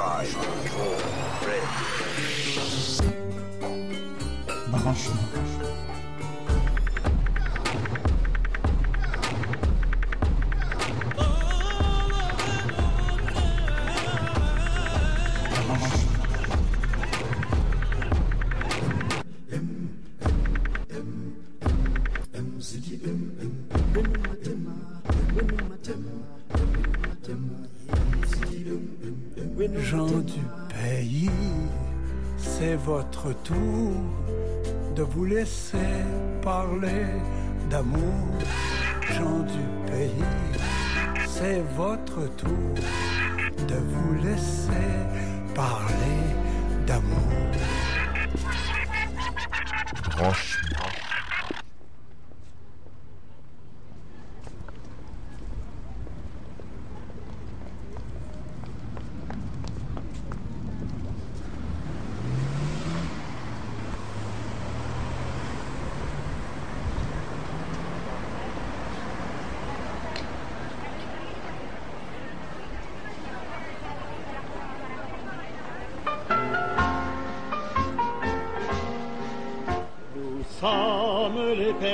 Five, four. Votre tour de vous laisser parler d'amour. Gens du pays, c'est votre tour de vous laisser parler d'amour.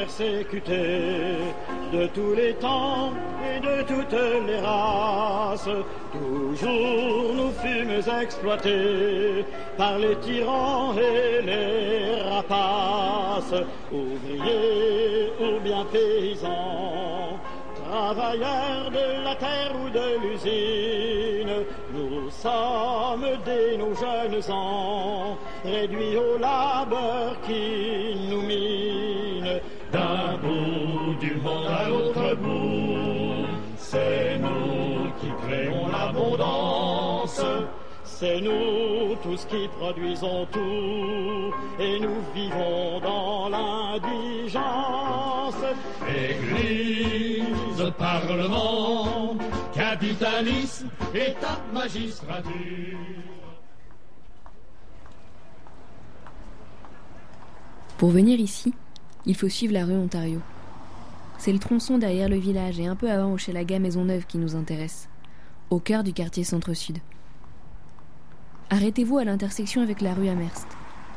Persécutés de tous les temps et de toutes les races. Toujours nous fûmes exploités par les tyrans et les rapaces. Ouvriers ou bien paysans, travailleurs de la terre ou de l'usine, nous sommes dès nos jeunes ans réduits au labeur qui nous C'est nous tous qui produisons tout et nous vivons dans l'indigence. Église, parlement, capitalisme, état, magistrature. Pour venir ici, il faut suivre la rue Ontario. C'est le tronçon derrière le village et un peu avant Hochelaga Maisonneuve qui nous intéresse, au cœur du quartier centre-sud. Arrêtez-vous à l'intersection avec la rue Amherst.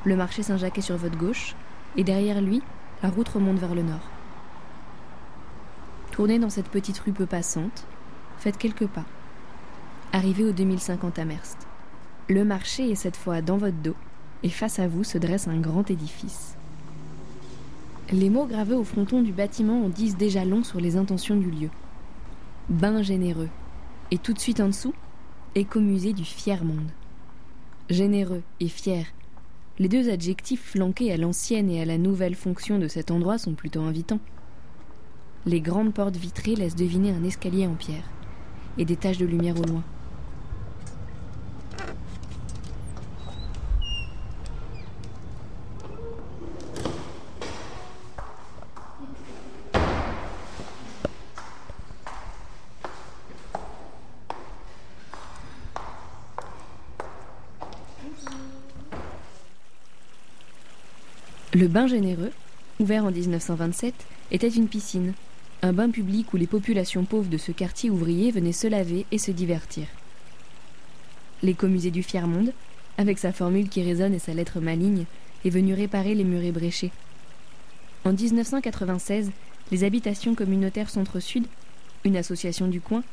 Le marché Saint-Jacques est sur votre gauche, et derrière lui, la route remonte vers le nord. Tournez dans cette petite rue peu passante, faites quelques pas. Arrivez au 2050 Amherst. Le marché est cette fois dans votre dos, et face à vous se dresse un grand édifice. Les mots gravés au fronton du bâtiment en disent déjà long sur les intentions du lieu. Bain généreux. Et tout de suite en dessous, écomusée du fier monde. Généreux et fier. Les deux adjectifs flanqués à l'ancienne et à la nouvelle fonction de cet endroit sont plutôt invitants. Les grandes portes vitrées laissent deviner un escalier en pierre et des taches de lumière au loin. Le bain généreux, ouvert en 1927, était une piscine, un bain public où les populations pauvres de ce quartier ouvrier venaient se laver et se divertir. L'écomusée du Fier-Monde, avec sa formule qui résonne et sa lettre maligne, est venu réparer les murs ébréchés. En 1996, les habitations communautaires Centre-Sud, une association du coin,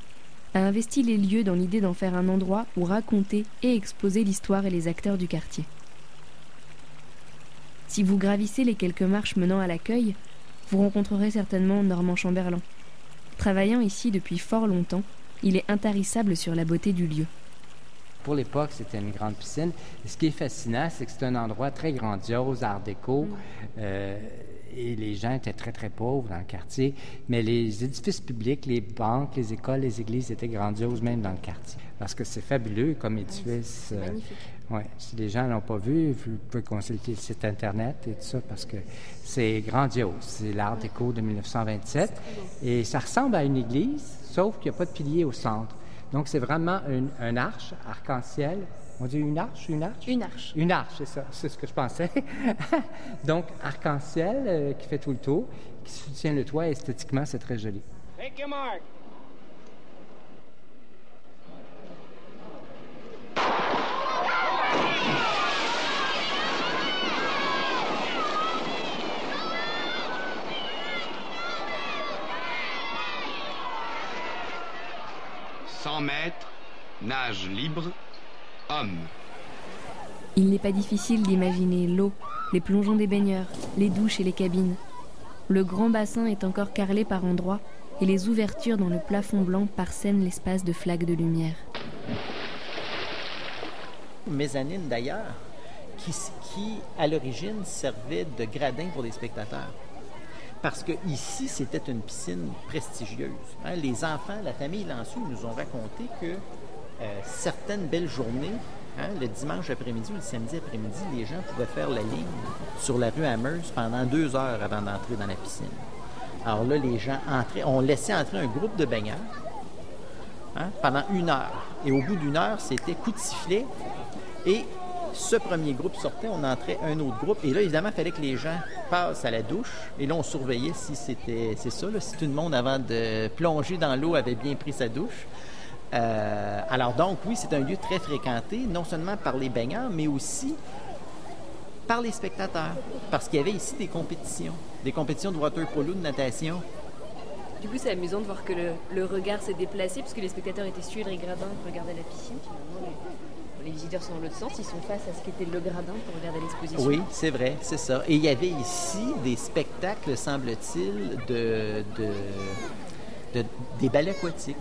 a investi les lieux dans l'idée d'en faire un endroit où raconter et exposer l'histoire et les acteurs du quartier. Si vous gravissez les quelques marches menant à l'accueil, vous rencontrerez certainement Normand Chamberlain. Travaillant ici depuis fort longtemps, il est intarissable sur la beauté du lieu. Pour l'époque, c'était une grande piscine. Et ce qui est fascinant, c'est que c'est un endroit très grandiose, art déco. Euh, et les gens étaient très, très pauvres dans le quartier. Mais les édifices publics, les banques, les écoles, les églises étaient grandioses même dans le quartier. Parce que c'est fabuleux comme édifice. euh, Ouais, si les gens l'ont pas vu, vous pouvez consulter le site Internet et tout ça parce que c'est grandiose. C'est l'art déco de 1927 et ça ressemble à une église, sauf qu'il n'y a pas de pilier au centre. Donc c'est vraiment une, un arche arc-en-ciel. On dit une arche, une arche? Une arche. Une arche, c'est ça, c'est ce que je pensais. Donc arc-en-ciel euh, qui fait tout le tour, qui soutient le toit. Esthétiquement, c'est très joli. Take your mark. 100 mètres, nage libre, homme. Il n'est pas difficile d'imaginer l'eau, les plongeons des baigneurs, les douches et les cabines. Le grand bassin est encore carrelé par endroits et les ouvertures dans le plafond blanc parsèment l'espace de flaques de lumière. Mezzanine d'ailleurs, qui, qui à l'origine servait de gradin pour les spectateurs. Parce que ici, c'était une piscine prestigieuse. Hein. Les enfants, la famille Lançu nous ont raconté que euh, certaines belles journées, hein, le dimanche après-midi ou le samedi après-midi, les gens pouvaient faire la ligne sur la rue Amherst pendant deux heures avant d'entrer dans la piscine. Alors là, les gens entraient, on laissait entrer un groupe de baigneurs hein, pendant une heure. Et au bout d'une heure, c'était coup de sifflet. Et ce premier groupe sortait, on entrait un autre groupe. Et là, évidemment, il fallait que les gens passent à la douche. Et là, on surveillait si c'était, c'est ça, si tout le monde, avant de plonger dans l'eau, avait bien pris sa douche. Euh, alors donc, oui, c'est un lieu très fréquenté, non seulement par les baigneurs, mais aussi par les spectateurs. Parce qu'il y avait ici des compétitions, des compétitions de water polo, de natation. Du coup, c'est amusant de voir que le, regard s'est déplacé, puisque les spectateurs étaient sur les gradins regarder la piscine. Les, visiteurs sont dans l'autre sens, ils sont face à ce qu'était le gradin pour regarder l'exposition. Oui, c'est vrai, c'est ça. Et il y avait ici des spectacles, semble-t-il, de, de, de- des ballets aquatiques.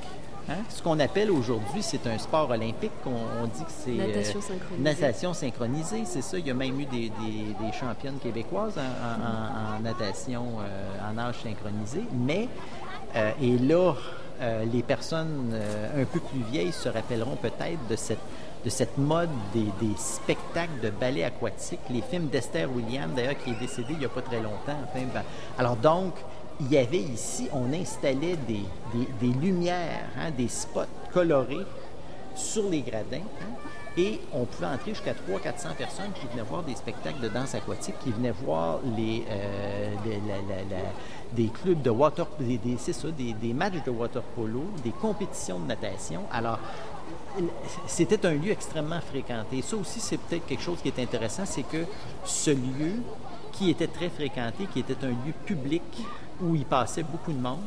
Hein? Ce qu'on appelle aujourd'hui, c'est un sport olympique. On, on dit que c'est euh, Natation synchronisée. natation synchronisée, c'est ça. Il y a même eu des, des- des championnes québécoises en, en- en- en natation, euh, en nage synchronisé. Mais, euh, et là, euh, les personnes euh, un peu plus vieilles se rappelleront peut-être de cette, de cette mode des, spectacles de ballet aquatique. Les films d'Esther Williams, d'ailleurs, qui est décédée il n'y a pas très longtemps. Ben, alors donc, il y avait ici, on installait des, lumières, hein, des spots colorés sur les gradins. hein, et on pouvait entrer jusqu'à 300-400 personnes qui venaient voir des spectacles de danse aquatique, qui venaient voir les, euh, des clubs de water, des, ça, des, des matchs de water polo, des compétitions de natation. Alors, c'était un lieu extrêmement fréquenté. Ça aussi, c'est peut-être quelque chose qui est intéressant, c'est que ce lieu, qui était très fréquenté, qui était un lieu public où il passait beaucoup de monde,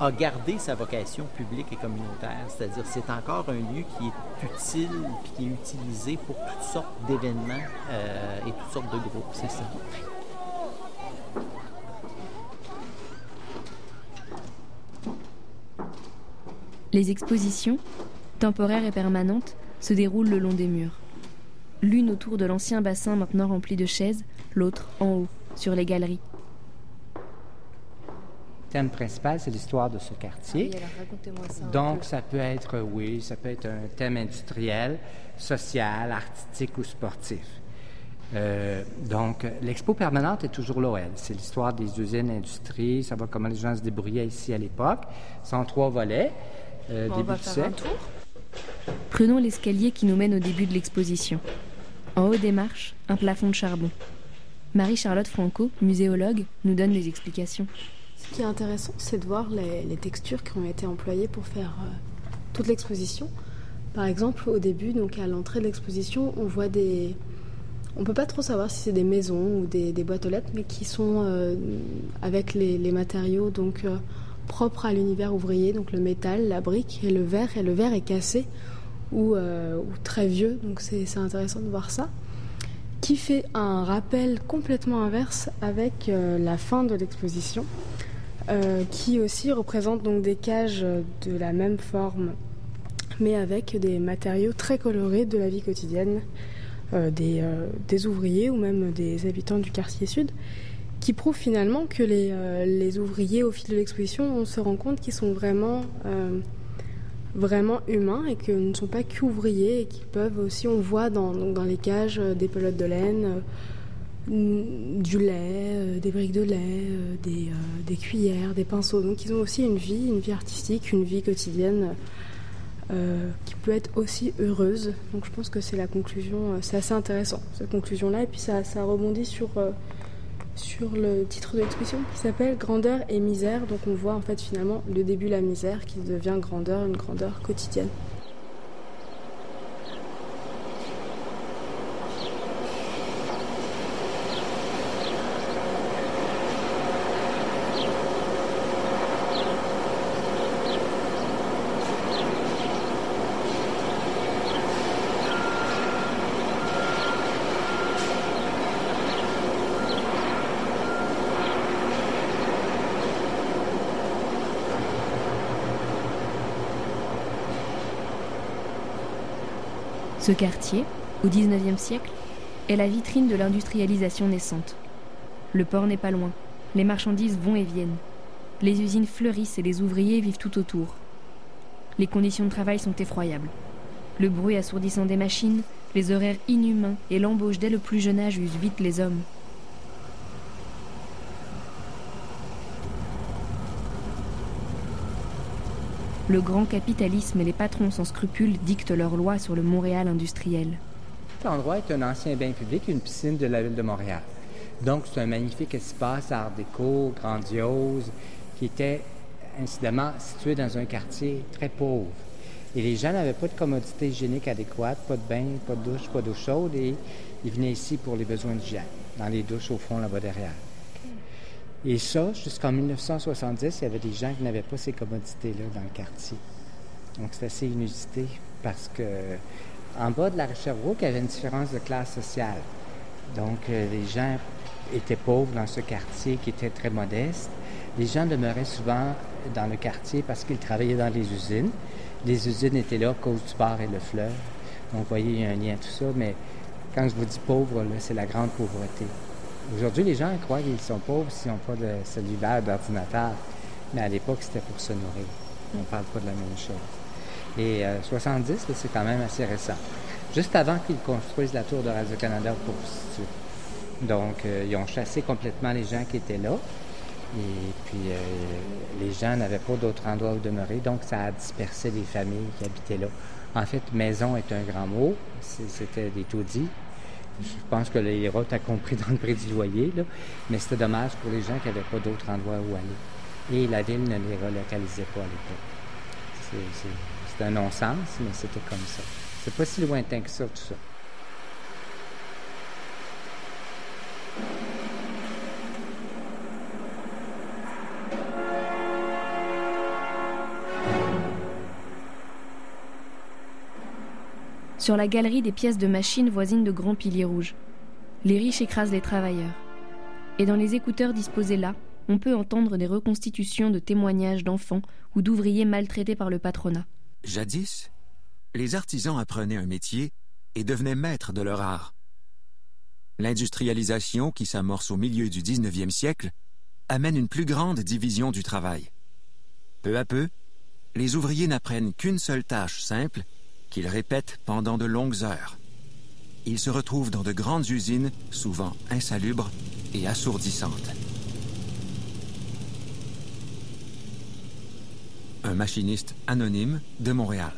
a gardé sa vocation publique et communautaire. C'est-à-dire, c'est encore un lieu qui est utile puis qui est utilisé pour toutes sortes d'événements euh, et toutes sortes de groupes. C'est ça. Les expositions, temporaires et permanentes, se déroulent le long des murs. L'une autour de l'ancien bassin maintenant rempli de chaises, l'autre en haut, sur les galeries. Le thème principal, c'est l'histoire de ce quartier. racontez-moi ça. Donc, ça peut être, oui, ça peut être un thème industriel, social, artistique ou sportif. Euh, donc, l'expo permanente est toujours elle. C'est l'histoire des usines, industries, savoir comment les gens se débrouillaient ici à l'époque. C'est en trois volets. euh, début du siècle. Prenons l'escalier qui nous mène au début de l'exposition. En haut des marches, un plafond de charbon. Marie-Charlotte Franco, muséologue, nous donne des explications. Ce qui est intéressant, c'est de voir les, textures qui ont été employées pour faire euh, toute l'exposition. Par exemple, au début, donc à l'entrée de l'exposition, on voit des. On peut pas trop savoir si c'est des maisons ou des, des boîtes aux lettres, mais qui sont euh, avec les, les matériaux donc euh, propres à l'univers ouvrier, donc le métal, la brique et le verre. Et le verre est cassé ou, euh, ou très vieux, donc c'est intéressant de voir ça qui fait un rappel complètement inverse avec euh, la fin de l'exposition, euh, qui aussi représente donc des cages de la même forme, mais avec des matériaux très colorés de la vie quotidienne des, ouvriers ou même des habitants du quartier sud, qui prouve finalement que les, ouvriers au fil de l'exposition, on se rend compte qu'ils sont vraiment vraiment humains et que ne sont pas qu'ouvriers et qu'ils peuvent aussi, on voit dans, dans les cages euh, des pelotes de laine, euh, du lait, euh, des briques de lait, des, des cuillères, des pinceaux. Donc ils ont aussi une vie, une vie artistique, une vie quotidienne qui peut être aussi heureuse. Donc je pense que c'est la conclusion, c'est assez intéressant cette conclusion-là. Et puis ça, ça rebondit sur, sur le titre de l'exposition qui s'appelle Grandeur et misère. Donc on voit en fait finalement le début la misère qui devient grandeur, une grandeur quotidienne. Ce quartier, au XIXe siècle, est la vitrine de l'industrialisation naissante. Le port n'est pas loin, les marchandises vont et viennent. Les usines fleurissent et les ouvriers vivent tout autour. Les conditions de travail sont effroyables. Le bruit assourdissant des machines, les horaires inhumains et l'embauche dès le plus jeune âge usent vite les hommes. Le grand capitalisme et les patrons sans scrupules dictent leurs lois sur le Montréal industriel. L'endroit est un ancien bain public, une piscine de la ville de Montréal. Donc, c'est un magnifique espace art déco, grandiose, qui était incidemment situé dans un quartier très pauvre. Et les gens n'avaient pas de commodité hygiénique adéquate, pas de bain, pas de douche, pas d'eau chaude, et ils venaient ici pour les besoins d'hygiène, dans les douches au fond là-bas derrière. Et ça, jusqu'en 1970, il y avait des gens qui n'avaient pas ces commodités-là dans le quartier. Donc, c'est assez inusité parce que en bas de la Sherbrooke, il y avait une différence de classe sociale. Donc, euh, les gens étaient pauvres dans ce quartier qui était très modeste. Les gens demeuraient souvent dans le quartier parce qu'ils travaillaient dans les usines. Les usines étaient là à cause du bar et le fleuve. Donc, vous voyez, il y a un lien tout ça. Mais quand je vous dis pauvre, c'est la grande pauvreté. Aujourd'hui, les gens croient qu'ils sont pauvres s'ils n'ont pas de cellulaire, d'ordinateur. Mais à l'époque, c'était pour se nourrir. On ne parle pas de la même chose. Et 70, euh, c'est quand même assez récent. Juste avant qu'ils construisent la tour de Radio-Canada pour Donc, euh, ils ont chassé complètement les gens qui étaient là. Et puis, euh, les gens n'avaient pas d'autre endroit où demeurer. Donc, ça a dispersé les familles qui habitaient là. En fait, maison est un grand mot. C'était des taudis. Je pense que héros ont compris dans le prix du loyer, mais c'était dommage pour les gens qui n'avaient pas d'autre endroit où aller. Et la ville ne les relocalisait pas à l'époque. C'est un non-sens, mais c'était comme ça. C'est pas si lointain que ça, tout ça. Sur la galerie des pièces de machines voisines de grands piliers rouges. Les riches écrasent les travailleurs. Et dans les écouteurs disposés là, on peut entendre des reconstitutions de témoignages d'enfants ou d'ouvriers maltraités par le patronat. Jadis, les artisans apprenaient un métier et devenaient maîtres de leur art. L'industrialisation qui s'amorce au milieu du 19e siècle amène une plus grande division du travail. Peu à peu, les ouvriers n'apprennent qu'une seule tâche simple qu'ils répètent pendant de longues heures. Ils se retrouvent dans de grandes usines, souvent insalubres et assourdissantes. Un machiniste anonyme de Montréal.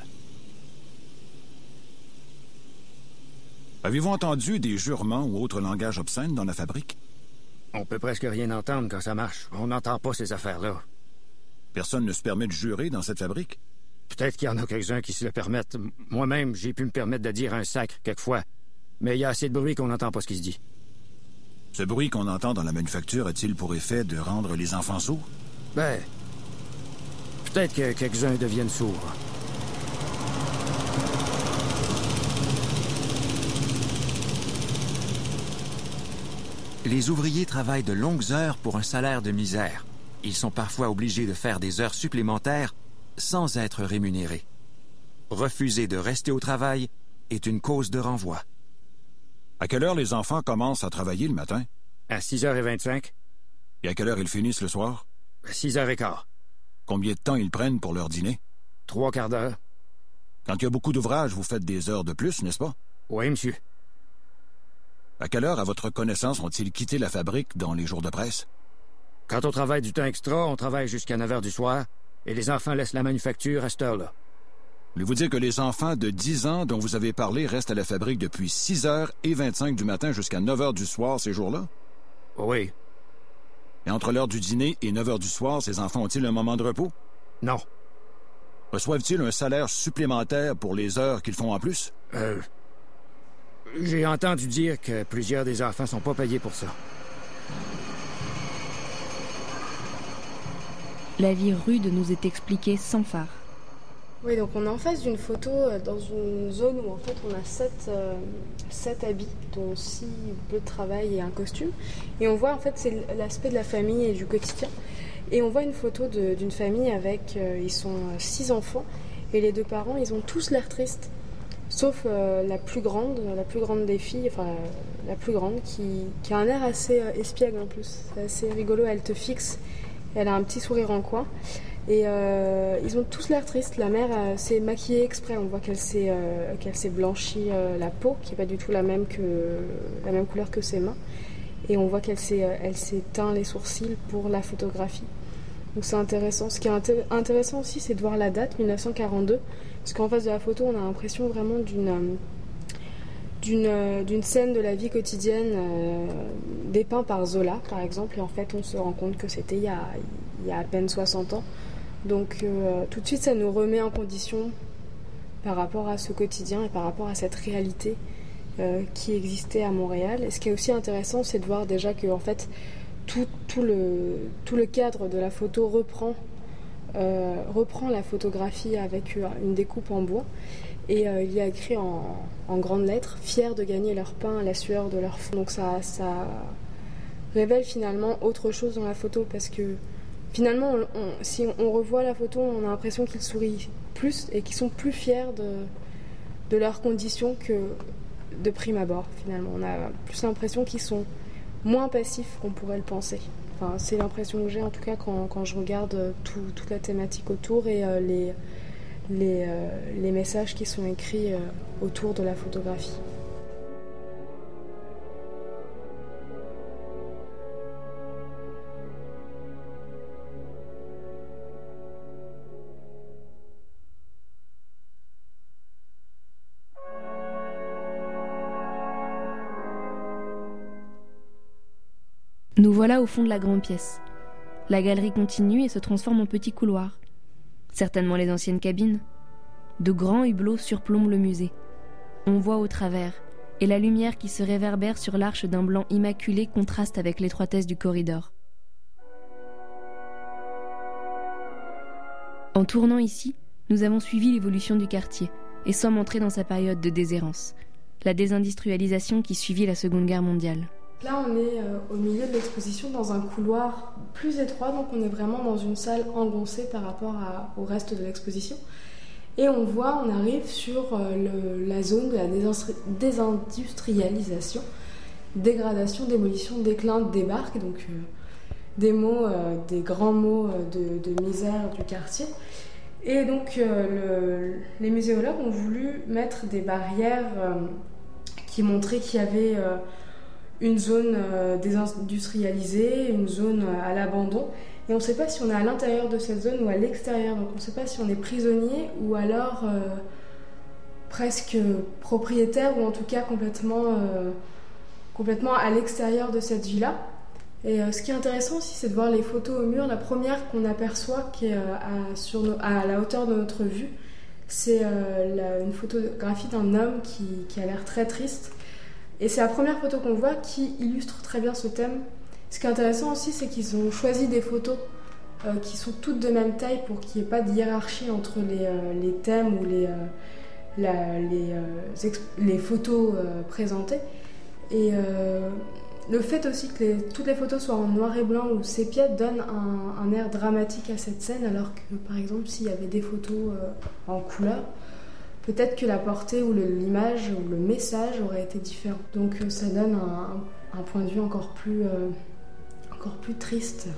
Avez-vous entendu des jurements ou autres langages obscènes dans la fabrique? On peut presque rien entendre quand ça marche. On n'entend pas ces affaires-là. Personne ne se permet de jurer dans cette fabrique? Peut-être qu'il y en a quelques-uns qui se le permettent. Moi-même, j'ai pu me permettre de dire un sacre quelquefois. Mais il y a assez de bruit qu'on n'entend pas ce qui se dit. Ce bruit qu'on entend dans la manufacture a-t-il pour effet de rendre les enfants sourds? Ben. Peut-être que quelques-uns deviennent sourds. Les ouvriers travaillent de longues heures pour un salaire de misère. Ils sont parfois obligés de faire des heures supplémentaires sans être rémunérés. Refuser de rester au travail est une cause de renvoi. À quelle heure les enfants commencent à travailler le matin? À 6h25. Et à quelle heure ils finissent le soir? À 6h15. Combien de temps ils prennent pour leur dîner? Trois quarts d'heure. Quand il y a beaucoup d'ouvrages, vous faites des heures de plus, n'est-ce pas? Oui, monsieur. À quelle heure, à votre connaissance, ont-ils quitté la fabrique dans les jours de presse? Quand on travaille du temps extra, on travaille jusqu'à 9 heures du soir, et les enfants laissent la manufacture à cette heure-là. Voulez-vous dire que les enfants de 10 ans dont vous avez parlé restent à la fabrique depuis 6 h et 25 du matin jusqu'à 9 h du soir ces jours-là? Oui. Et entre l'heure du dîner et 9 h du soir, ces enfants ont-ils un moment de repos? Non. Reçoivent-ils un salaire supplémentaire pour les heures qu'ils font en plus? Euh. J'ai entendu dire que plusieurs des enfants sont pas payés pour ça. La vie rude nous est expliquée sans phare. Oui, donc on est en face d'une photo euh, dans une zone où en fait on a sept, euh, sept habits, dont six bleus de travail et un costume. Et on voit en fait c'est l'aspect de la famille et du quotidien. Et on voit une photo d'une famille avec, euh, ils sont six enfants, et les deux parents, ils ont tous l'air tristes. sauf la plus grande, la plus grande des filles, enfin la plus grande, qui, qui a un air assez espiègle en plus. C'est assez rigolo, elle te fixe, elle a un petit sourire en coin. Et euh, ils ont tous l'air tristes. La mère euh, s'est maquillée exprès. On voit qu'elle s'est euh, blanchie la peau, qui n'est pas du tout la même, que, la même couleur que ses mains. Et on voit qu'elle s'est elle s'est teint les sourcils pour la photographie. Donc c'est intéressant. Ce qui est intéressant aussi, c'est de voir la date, 1942. Parce qu'en face de la photo, on a l'impression vraiment d'une d'une scène de la vie quotidienne dépeinte par Zola, par exemple. Et en fait, on se rend compte que c'était il, y a à peine 60 ans. Donc euh, tout de suite, ça nous remet en condition par rapport à ce quotidien et par rapport à cette réalité euh, qui existait à Montréal. Et ce qui est aussi intéressant, c'est de voir déjà que en fait, tout, le, tout le cadre de la photo reprend, euh, reprend la photographie avec une découpe en bois. Et il y a écrit en, grandes lettres Fiers de gagner leur pain à la sueur de leur fond. Donc ça, révèle finalement autre chose dans la photo parce que finalement, si on revoit la photo, on a l'impression qu'ils sourient plus et qu'ils sont plus fiers de, leurs conditions que de prime abord, finalement. On a plus l'impression qu'ils sont moins passifs qu'on pourrait le penser. Enfin, c'est l'impression que j'ai en tout cas quand, je regarde toute la thématique autour et euh, les, euh, les, messages qui sont écrits euh, autour de la photographie. Nous voilà au fond de la grande pièce. La galerie continue et se transforme en petit couloir. Certainement les anciennes cabines. De grands hublots surplombent le musée. On voit au travers, et la lumière qui se réverbère sur l'arche d'un blanc immaculé contraste avec l'étroitesse du corridor. En tournant ici, nous avons suivi l'évolution du quartier et sommes entrés dans sa période de déshérence, la désindustrialisation qui suivit la Seconde Guerre mondiale. Là, on est euh, au milieu de l'exposition dans un couloir plus étroit, donc on est vraiment dans une salle engoncée par rapport au reste de l'exposition. Et on voit, on arrive sur euh, la zone de la désindustrialisation, dégradation, démolition, déclin, débarque, donc euh, des mots, des grands mots de, misère du quartier. Et donc les muséologues ont voulu mettre des barrières qui montraient qu'il y avait une zone euh, désindustrialisée, une zone euh, à l'abandon. Et on ne sait pas si on est à l'intérieur de cette zone ou à l'extérieur. Donc on ne sait pas si on est prisonnier ou alors euh, presque propriétaire ou en tout cas complètement, à l'extérieur de cette villa. Et ce qui est intéressant aussi, c'est de voir les photos au mur. La première qu'on aperçoit, qui est à, la hauteur de notre vue, c'est une photographie d'un homme qui a l'air très triste et c'est la première photo qu'on voit qui illustre très bien ce thème. Ce qui est intéressant aussi, c'est qu'ils ont choisi des photos euh, qui sont toutes de même taille pour qu'il n'y ait pas de hiérarchie entre les, euh, thèmes ou les, euh, les, photos présentées. Et le fait aussi que toutes les photos soient en noir et blanc ou sépia donne un, un, air dramatique à cette scène, alors que par exemple s'il y avait des photos en couleur, peut-être que la portée ou l'image ou le message aurait été différent. Donc euh, ça donne un, point de vue encore plus, euh, encore plus triste.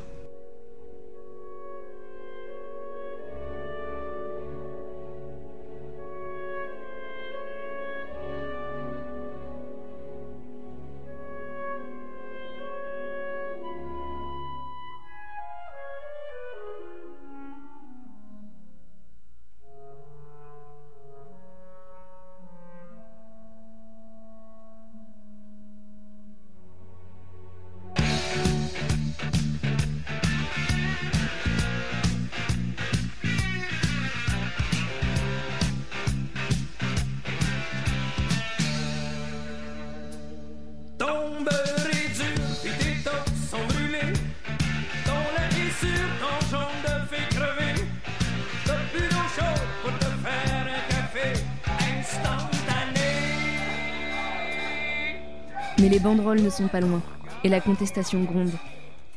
Ne sont pas loin, et la contestation gronde.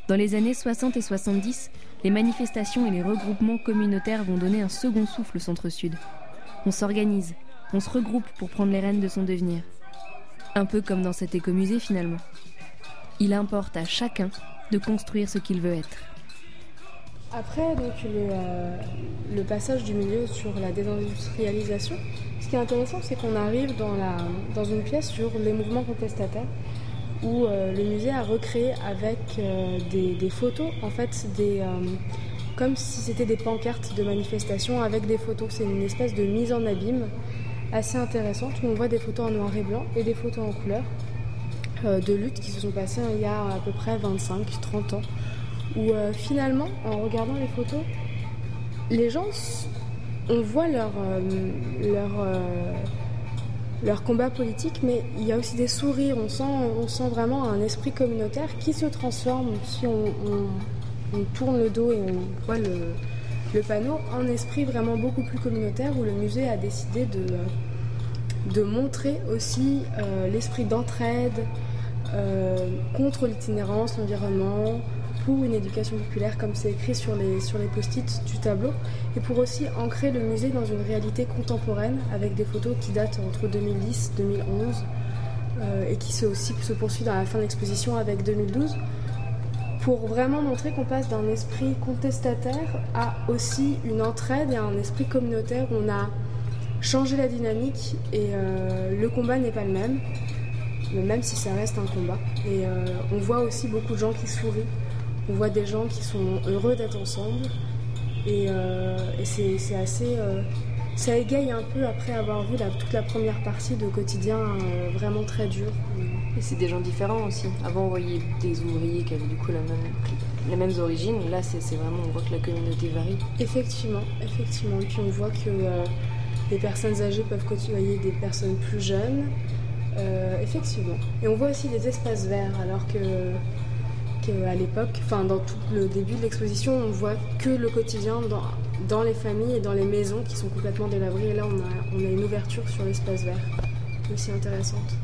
Dans les années 60 et 70, les manifestations et les regroupements communautaires vont donner un second souffle au centre-sud. On s'organise, on se regroupe pour prendre les rênes de son devenir. Un peu comme dans cet écomusée finalement. Il importe à chacun de construire ce qu'il veut être. Après donc, le, euh, passage du milieu sur la désindustrialisation, ce qui est intéressant, c'est qu'on arrive dans, la, dans, une pièce sur les mouvements contestataires, où euh, le musée a recréé avec euh, des, photos, en fait, des, comme si c'était des pancartes de manifestation avec des photos. C'est une espèce de mise en abîme assez intéressante où on voit des photos en noir et blanc et des photos en couleur de luttes qui se sont passées il y a à peu près 25-30 ans où euh, finalement, en regardant les photos, les gens, on voit leur, euh, leur, euh, leur combat politique, mais il y a aussi des sourires, on sent, on sent vraiment un esprit communautaire qui se transforme si on, tourne le dos et on voit le, panneau. En esprit vraiment beaucoup plus communautaire où le musée a décidé de, de montrer aussi l'esprit d'entraide contre l'itinérance, l'environnement, une éducation populaire, comme c'est écrit sur les, sur les post-it du tableau, et pour aussi ancrer le musée dans une réalité contemporaine avec des photos qui datent entre 2010 2011 euh, et qui se, aussi se poursuivent dans la fin de l'exposition avec 2012 pour vraiment montrer qu'on passe d'un esprit contestataire à aussi une entraide et un esprit communautaire où on a changé la dynamique et euh, le combat n'est pas le même, même si ça reste un combat. Et euh, on voit aussi beaucoup de gens qui sourient on voit des gens qui sont heureux d'être ensemble. Et, euh, c'est assez. Euh, ça égaye un peu après avoir vu toute la première partie de quotidien euh, vraiment très dur. Et c'est des gens différents aussi. Avant, on voyait des ouvriers qui avaient du coup la même, les mêmes origines. Là, c'est vraiment, on voit que la communauté varie. Effectivement, effectivement. Et puis on voit que les personnes âgées peuvent côtoyer des personnes plus jeunes. effectivement. Et on voit aussi des espaces verts, alors que à l'époque, enfin dans tout le début de l'exposition, on voit que le quotidien dans, dans, les familles et dans les maisons qui sont complètement délabrées. Et là, on a, on a une ouverture sur l'espace vert, aussi intéressante.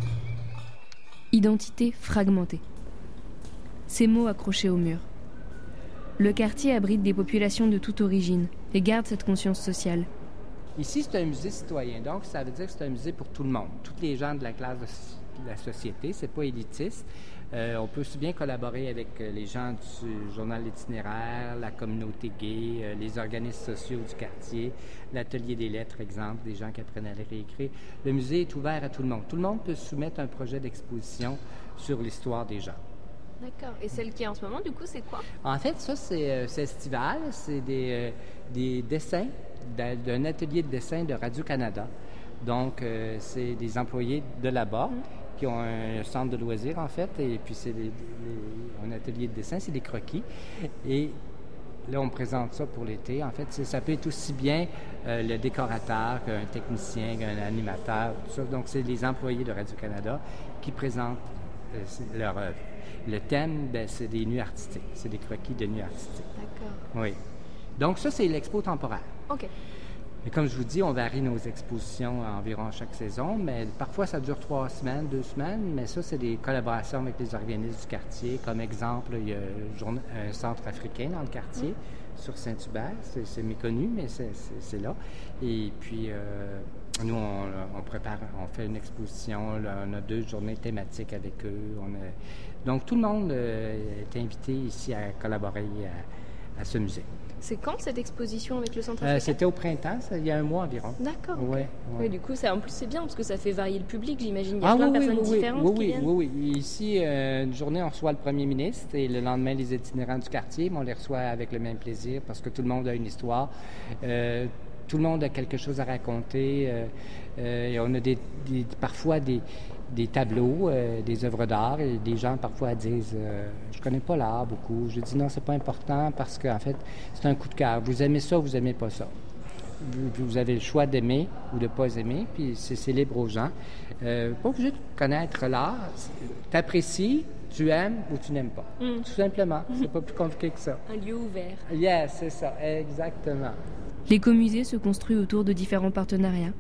Identité fragmentée. Ces mots accrochés au mur. Le quartier abrite des populations de toute origine et garde cette conscience sociale. Ici, c'est un musée citoyen, donc ça veut dire que c'est un musée pour tout le monde, toutes les gens de la classe de la société. C'est pas élitiste. Euh, on peut aussi bien collaborer avec euh, les gens du journal itinéraire, la communauté gay, euh, les organismes sociaux du quartier, l'atelier des lettres, exemple, des gens qui apprennent à lire et écrire. Le musée est ouvert à tout le monde. Tout le monde peut soumettre un projet d'exposition sur l'histoire des gens. D'accord. Et celle qui est en ce moment, du coup, c'est quoi? En fait, ça, c'est estival. C'est des, des dessins d'un atelier de dessin de Radio-Canada. Donc, c'est des employés de là-bas. Mmh qui ont un centre de loisirs, en fait, et puis c'est un atelier de dessin, c'est des croquis. Et là, on présente ça pour l'été. En fait, ça peut être aussi bien euh, le décorateur qu'un technicien, qu'un animateur, tout ça. Donc, c'est les employés de Radio-Canada qui présentent euh, leur œuvre. Le thème, ben, c'est des nuits artistiques. C'est des croquis de nuits artistiques. D'accord. Oui. Donc, ça, c'est l'expo temporaire. OK. Et comme je vous dis, on varie nos expositions environ chaque saison, mais parfois ça dure trois semaines, deux semaines, mais ça, c'est des collaborations avec les organismes du quartier. Comme exemple, il y a un centre africain dans le quartier, sur Saint-Hubert. C'est méconnu, mais c'est là. Et puis, euh, nous, on, prépare, on fait une exposition, on a deux journées thématiques avec eux. Donc, tout le monde euh, est invité ici à collaborer à ce musée. C'est quand cette exposition avec le centre euh, C'était au printemps, il y a un mois environ. D'accord. Ouais, ouais. du coup, ça, en plus, c'est bien parce que ça fait varier le public, j'imagine. Il y a ah plein de personnes différentes oui, qui viennent. Oui, oui, Ici, euh, une journée, on reçoit le premier ministre et le lendemain, les itinérants du quartier. Mais on les reçoit avec le même plaisir parce que tout le monde a une histoire. Euh, tout le monde a quelque chose à raconter. et on a des, parfois des, des tableaux, euh, des œuvres d'art, et des gens parfois disent euh, Je connais pas l'art beaucoup. Je dis non, c'est pas important parce qu'en fait, c'est un coup de cœur. Vous aimez ça, vous aimez pas ça? Vous, avez le choix d'aimer ou de pas aimer, puis c'est libre aux gens. Euh, pas obligé de connaître l'art. T'apprécies, tu aimes ou tu n'aimes pas. Mm. Tout simplement. C'est pas plus compliqué que ça. Un lieu ouvert. Yes, c'est ça, exactement. L'écomusée se construit autour de différents partenariats.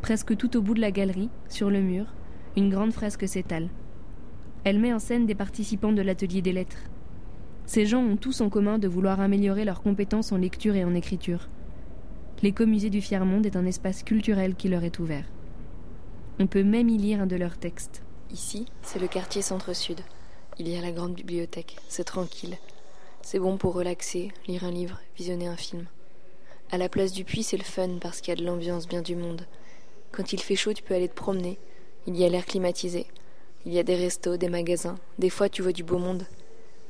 Presque tout au bout de la galerie, sur le mur, une grande fresque s'étale. Elle met en scène des participants de l'atelier des lettres. Ces gens ont tous en commun de vouloir améliorer leurs compétences en lecture et en écriture. L'écomusée du Fier-Monde est un espace culturel qui leur est ouvert. On peut même y lire un de leurs textes. Ici, c'est le quartier centre-sud. Il y a la grande bibliothèque, c'est tranquille. C'est bon pour relaxer, lire un livre, visionner un film. À la place du puits, c'est le fun parce qu'il y a de l'ambiance bien du monde. Quand il fait chaud, tu peux aller te promener. Il y a l'air climatisé. Il y a des restos, des magasins. Des fois, tu vois du beau monde.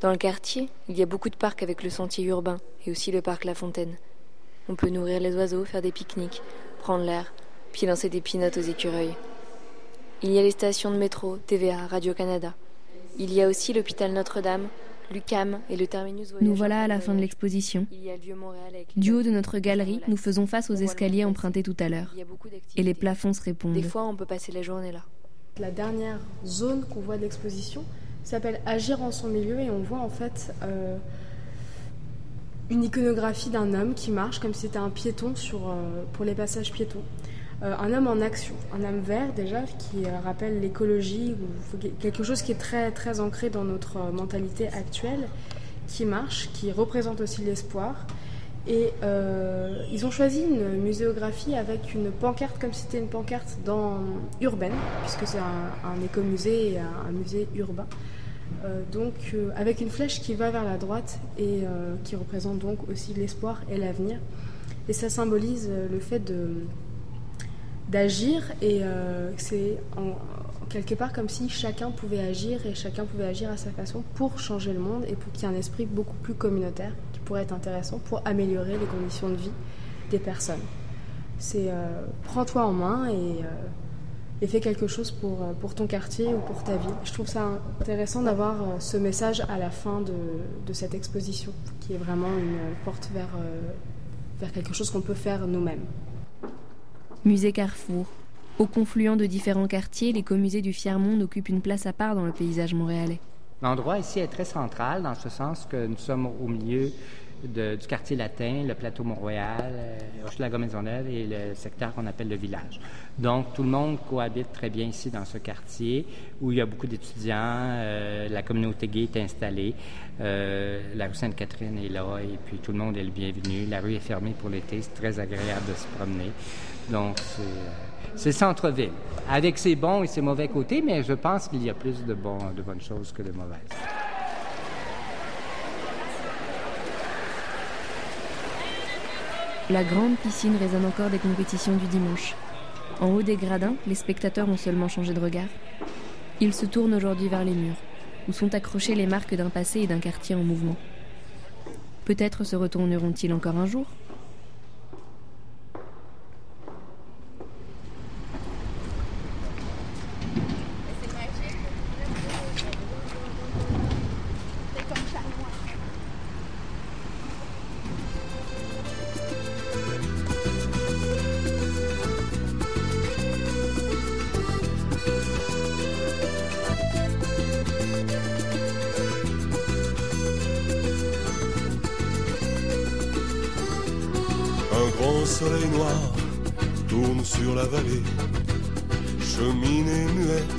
Dans le quartier, il y a beaucoup de parcs avec le sentier urbain et aussi le parc La Fontaine. On peut nourrir les oiseaux, faire des pique-niques, prendre l'air, puis lancer des pinottes aux écureuils. Il y a les stations de métro, TVA, Radio-Canada. Il y a aussi l'hôpital Notre-Dame, l'UCAM et le terminus Nous voilà à la fin de l'exposition. Du haut de notre galerie, nous faisons face aux escaliers empruntés tout à l'heure. Et les plafonds se répondent. Des fois, on peut passer la journée là. La dernière zone qu'on voit de l'exposition s'appelle Agir en son milieu et on voit en fait euh, une iconographie d'un homme qui marche comme si c'était un piéton sur, euh, pour les passages piétons. Euh, un homme en action, un homme vert déjà qui euh, rappelle l'écologie, quelque chose qui est très, très ancré dans notre euh, mentalité actuelle, qui marche, qui représente aussi l'espoir. Et ils ont choisi une muséographie avec une pancarte comme si c'était une pancarte dans, urbaine, puisque c'est un, écomusée et un, musée urbain. donc avec une flèche qui va vers la droite et qui représente donc aussi l'espoir et l'avenir. Et ça symbolise le fait de d'agir et euh, c'est quelque part comme si chacun pouvait agir et chacun pouvait agir à sa façon pour changer le monde et pour qu'il y ait un esprit beaucoup plus communautaire qui pourrait être intéressant pour améliorer les conditions de vie des personnes. C'est euh, prends-toi en main et, euh, et, fais quelque chose pour, pour ton quartier ou pour ta ville. Je trouve ça intéressant d'avoir ce message à la fin de, de, cette exposition qui est vraiment une porte vers, vers quelque chose qu'on peut faire nous-mêmes. Musée Carrefour. Au confluent de différents quartiers, l'écomusée du Fier-Monde occupe une place à part dans le paysage montréalais. L'endroit ici est très central dans ce sens que nous sommes au milieu du quartier latin, le plateau Mont-Royal, euh, Hochelaga-Maisonneuve et le secteur qu'on appelle le village. Donc, tout le monde cohabite très bien ici dans ce quartier où il y a beaucoup d'étudiants, euh, la communauté gay est installée, euh, la rue Sainte-Catherine est là et puis tout le monde est le bienvenu. La rue est fermée pour l'été, c'est très agréable de se promener. Donc, c'est centre-ville, avec ses bons et ses mauvais côtés, mais je pense qu'il y a plus de, de bonnes choses que de mauvaises. La grande piscine résonne encore des compétitions du dimanche. En haut des gradins, les spectateurs ont seulement changé de regard. Ils se tournent aujourd'hui vers les murs, où sont accrochées les marques d'un passé et d'un quartier en mouvement. Peut-être se retourneront-ils encore un jour? Soleil noir tourne sur la vallée. Cheminée muette,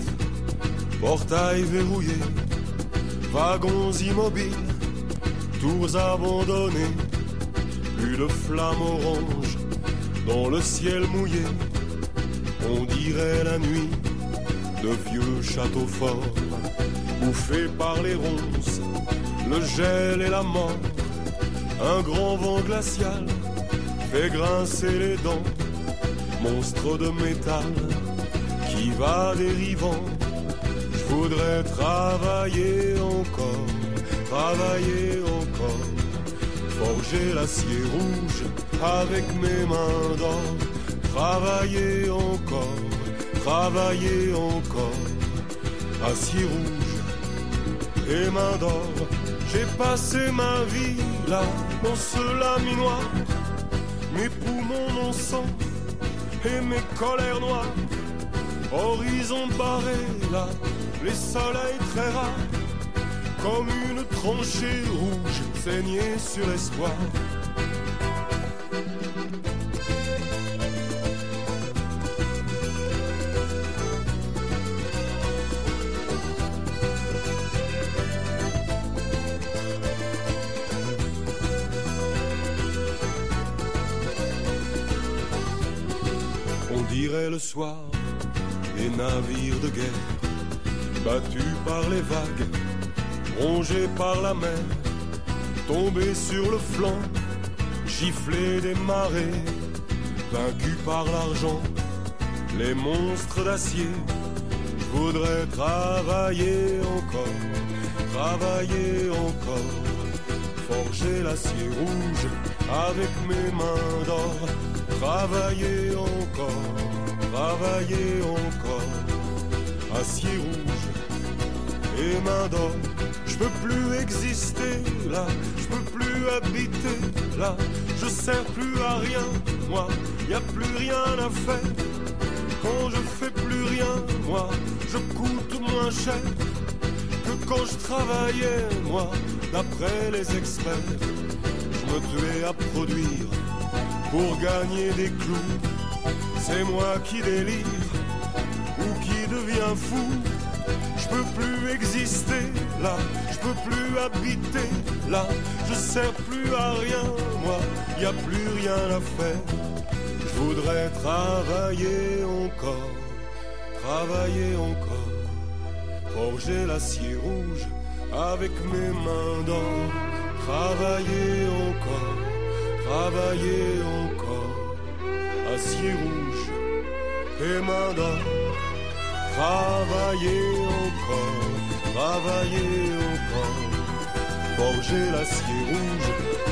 portail verrouillé, wagons immobiles, tours abandonnées, plus de flammes oranges dans le ciel mouillé. On dirait la nuit de vieux châteaux forts, bouffés par les ronces, le gel et la mort, un grand vent glacial fait grincer les dents, monstre de métal qui va dérivant. Je voudrais travailler encore, travailler encore, forger l'acier rouge avec mes mains d'or, travailler encore, travailler encore, acier rouge et main d'or. J'ai passé ma vie là dans ce laminoir mes poumons non sang et mes colères noires. Horizon barré là, les soleils très rares, comme une tranchée rouge saignée sur l'espoir. Le soir et navires de guerre, battus par les vagues, rongés par la mer, tombés sur le flanc, giflés des marées, vaincus par l'argent, les monstres d'acier. Je voudrais travailler encore, travailler encore, forger l'acier rouge avec mes mains d'or, travailler encore, travailler encore, acier rouge et mains d'or. Je peux plus exister là, je peux plus habiter là, je sers plus à rien, moi, y a plus rien à faire. Quand je fais plus rien, moi, je coûte moins cher que quand je travaillais, moi, d'après les experts. Je me tuais à produire pour gagner des clous. C'est moi qui délire ou qui devient fou. Je peux plus exister là, je peux plus habiter là, je sers plus à rien, moi, y a plus rien à faire. Je voudrais travailler encore, travailler encore, forger l'acier rouge avec mes mains d'or, travailler encore, travailler encore, acier rouge d'or, travailler encore, travailler encore, forger l'acier rouge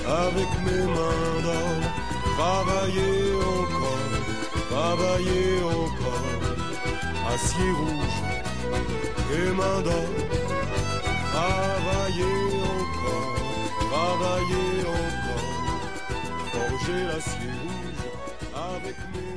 avec mes mains d'or, travailler encore, travailler encore, acier rouge et mains d'or. Travailler encore, travailler encore, forger l'acier rouge avec mes.